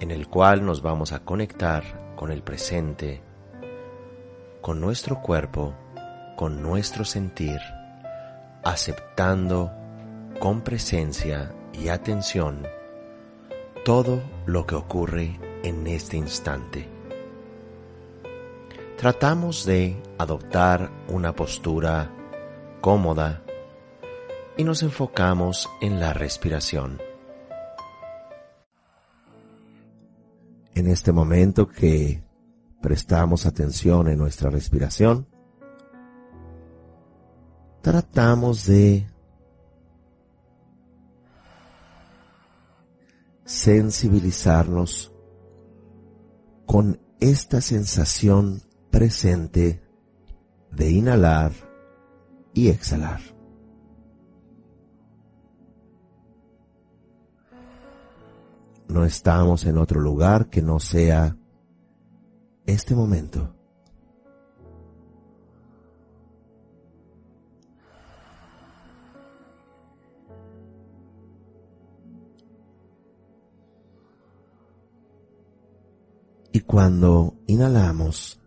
en el cual nos vamos a conectar con el presente, con nuestro cuerpo, con nuestro sentir, aceptando con presencia y atención todo lo que ocurre en este instante. Tratamos de adoptar una postura cómoda y nos enfocamos en la respiración. En este momento que prestamos atención en nuestra respiración, tratamos de sensibilizarnos con esta sensación presente de inhalar y exhalar. No estamos en otro lugar que no sea este momento. Y cuando inhalamos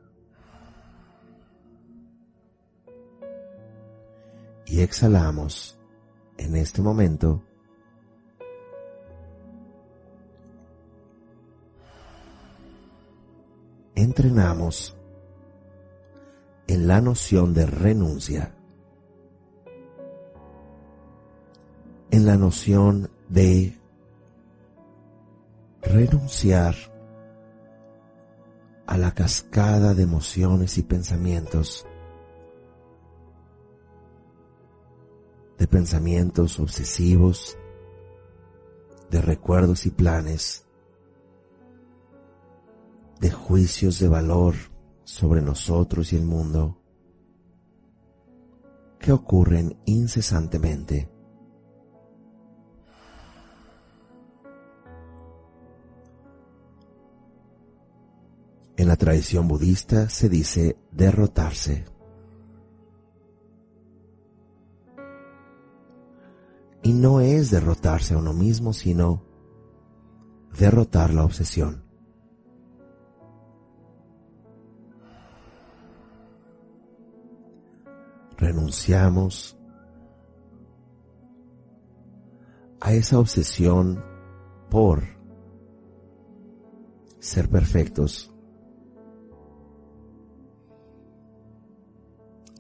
y exhalamos en este momento, entrenamos en la noción de renuncia, en la noción de renunciar a la cascada de emociones y pensamientos, de pensamientos obsesivos, de recuerdos y planes, de juicios de valor sobre nosotros y el mundo, que ocurren incesantemente En la tradición budista se dice derrotarse. Y no es derrotarse a uno mismo, sino derrotar la obsesión. Renunciamos a esa obsesión por ser perfectos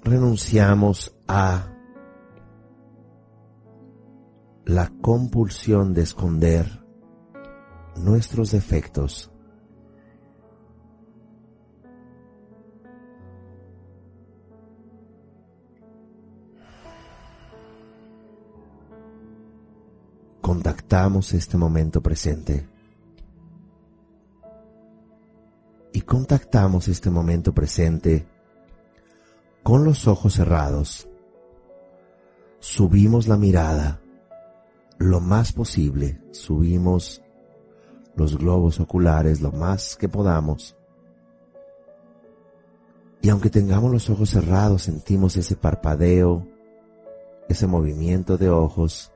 renunciamos a la compulsión de esconder nuestros defectos. Contactamos este momento presente. Y contactamos este momento presente con los ojos cerrados, subimos la mirada lo más posible, subimos los globos oculares lo más que podamos. Y aunque tengamos los ojos cerrados, sentimos ese parpadeo, ese movimiento de ojos.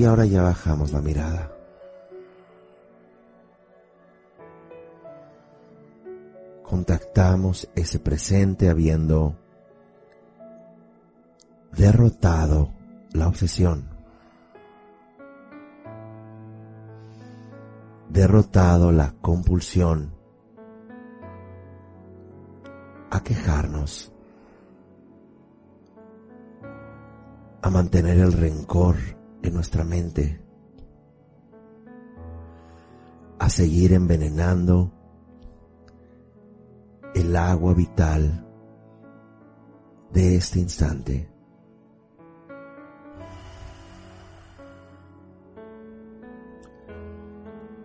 Y ahora ya bajamos la mirada. contactamos ese presente habiendo derrotado la obsesión, derrotado la compulsión a quejarnos, a mantener el rencor en nuestra mente, a seguir envenenando el agua vital de este instante.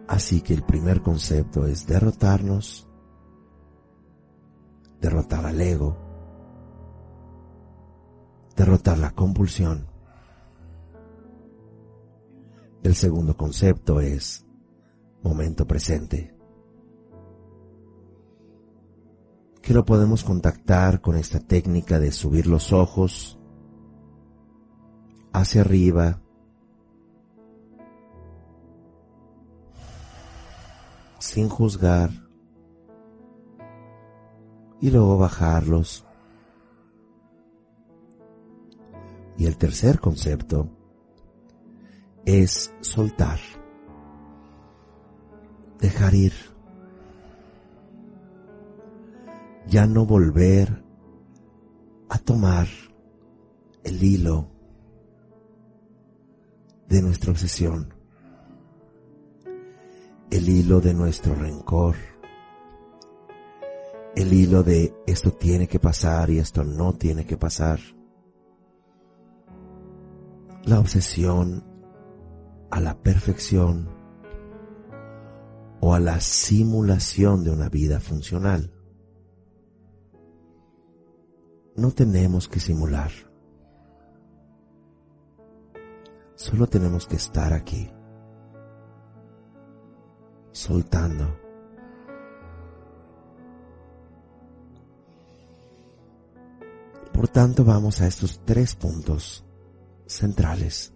Así que el primer concepto es derrotarnos, derrotar al ego, derrotar la compulsión. El segundo concepto es momento presente. Que lo podemos contactar con esta técnica de subir los ojos hacia arriba, sin juzgar, y luego bajarlos. Y el tercer concepto es soltar, dejar ir, ya no volver a tomar el hilo de nuestra obsesión, el hilo de nuestro rencor, el hilo de esto tiene que pasar y esto no tiene que pasar. La obsesión a la perfección o a la simulación de una vida funcional. No tenemos que simular. Solo tenemos que estar aquí, soltando. Por tanto, vamos a estos tres puntos centrales.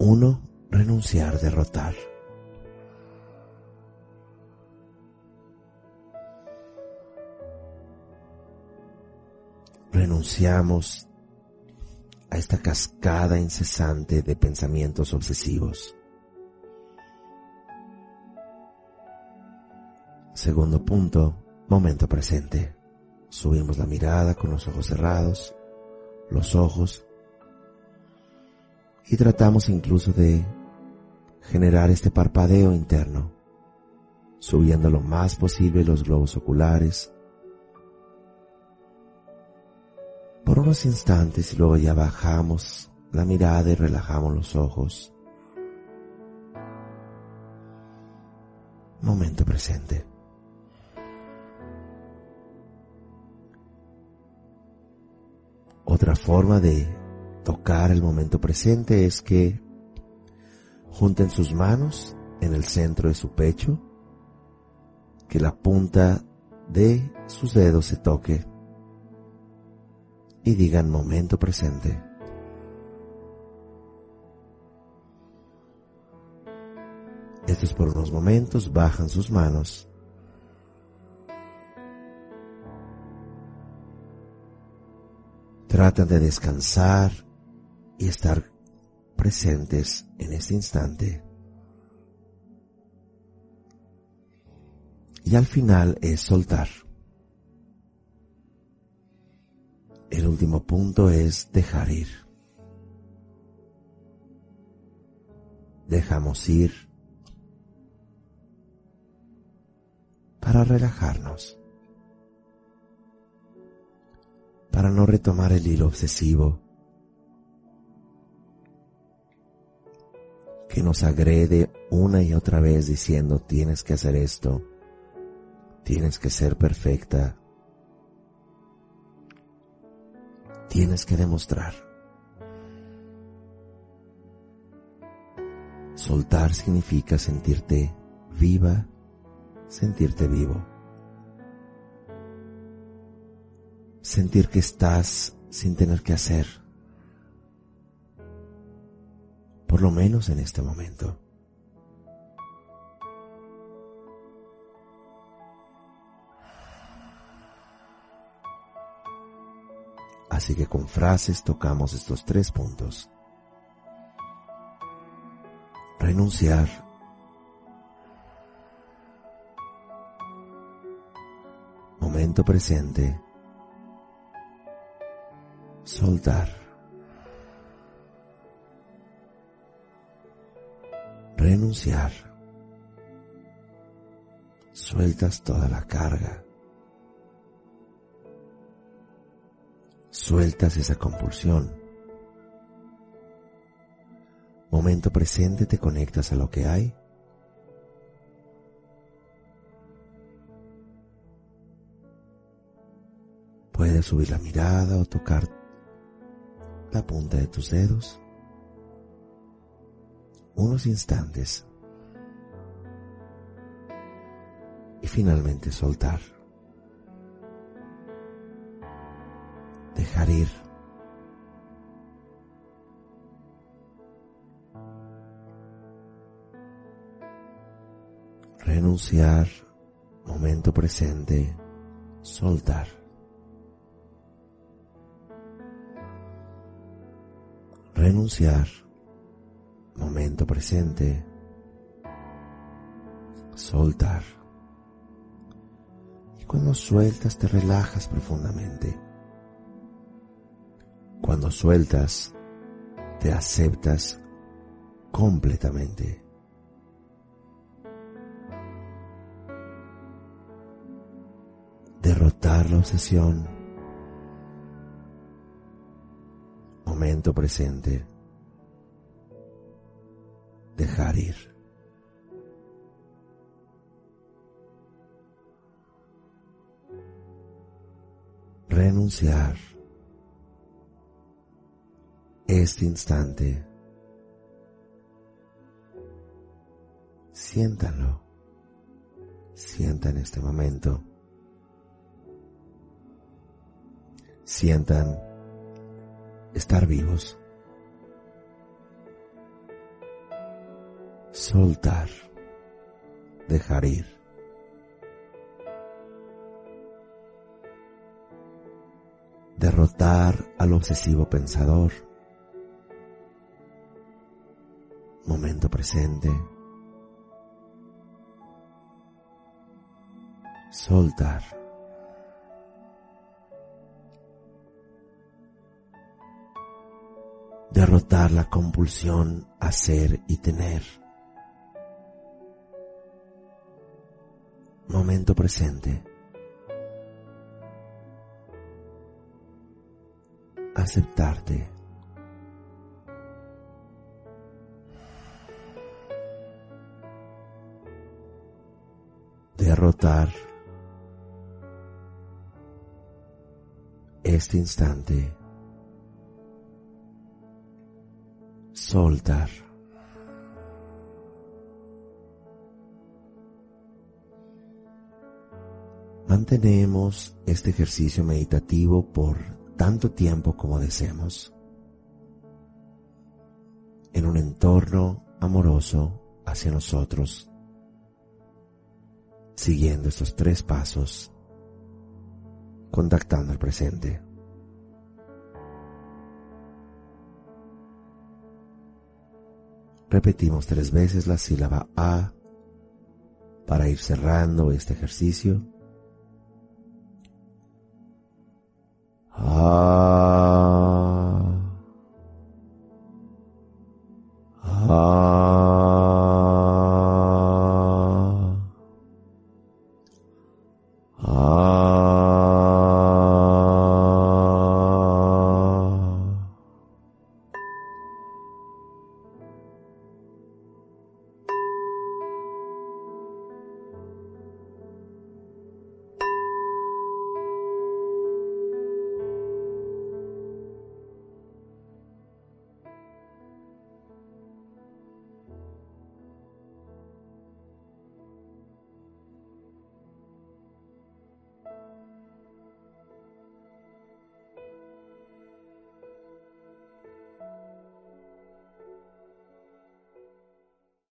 Uno, renunciar, derrotar. renunciamos a esta cascada incesante de pensamientos obsesivos. Segundo punto, momento presente. Subimos la mirada con los ojos cerrados, los ojos, y tratamos incluso de generar este parpadeo interno, subiendo lo más posible los globos oculares, por unos instantes y luego ya bajamos la mirada y relajamos los ojos. Momento presente. Otra forma de tocar el momento presente es que junten sus manos en el centro de su pecho, que la punta de sus dedos se toque y digan momento presente. Estos por unos momentos bajan sus manos. Tratan de descansar y estar presentes en este instante. Y al final es soltar. El último punto es dejar ir. Dejamos ir para relajarnos, para no retomar el hilo obsesivo nos agrede una y otra vez diciendo tienes que hacer esto, tienes que ser perfecta, tienes que demostrar. Soltar significa sentirte viva, sentirte vivo. Sentir que estás sin tener que hacer. Por lo menos en este momento. Así que con frases tocamos estos tres puntos. Renunciar. Momento presente. Soltar. Renunciar. Sueltas toda la carga. sueltas esa compulsión. momento presente te conectas a lo que hay. Puedes subir la mirada o tocar la punta de tus dedos unos instantes y finalmente soltar. Dejar ir. Renunciar, momento presente, soltar. Renunciar, momento presente, soltar. Y cuando sueltas te relajas profundamente. Cuando sueltas te aceptas completamente. Derrotar la obsesión. Momento presente dejar ir. Renunciar. Este instante. Siéntanlo. Sientan este momento. Sientan estar vivos. Soltar, dejar ir. Derrotar al obsesivo pensador. Momento presente. Soltar. derrotar la compulsión a ser y tener. Momento presente. Aceptarte. Derrotar este instante. Soltar. Mantenemos este ejercicio meditativo por tanto tiempo como deseemos, en un entorno amoroso hacia nosotros, siguiendo estos tres pasos, contactando el presente. Repetimos tres veces la sílaba A para ir cerrando este ejercicio.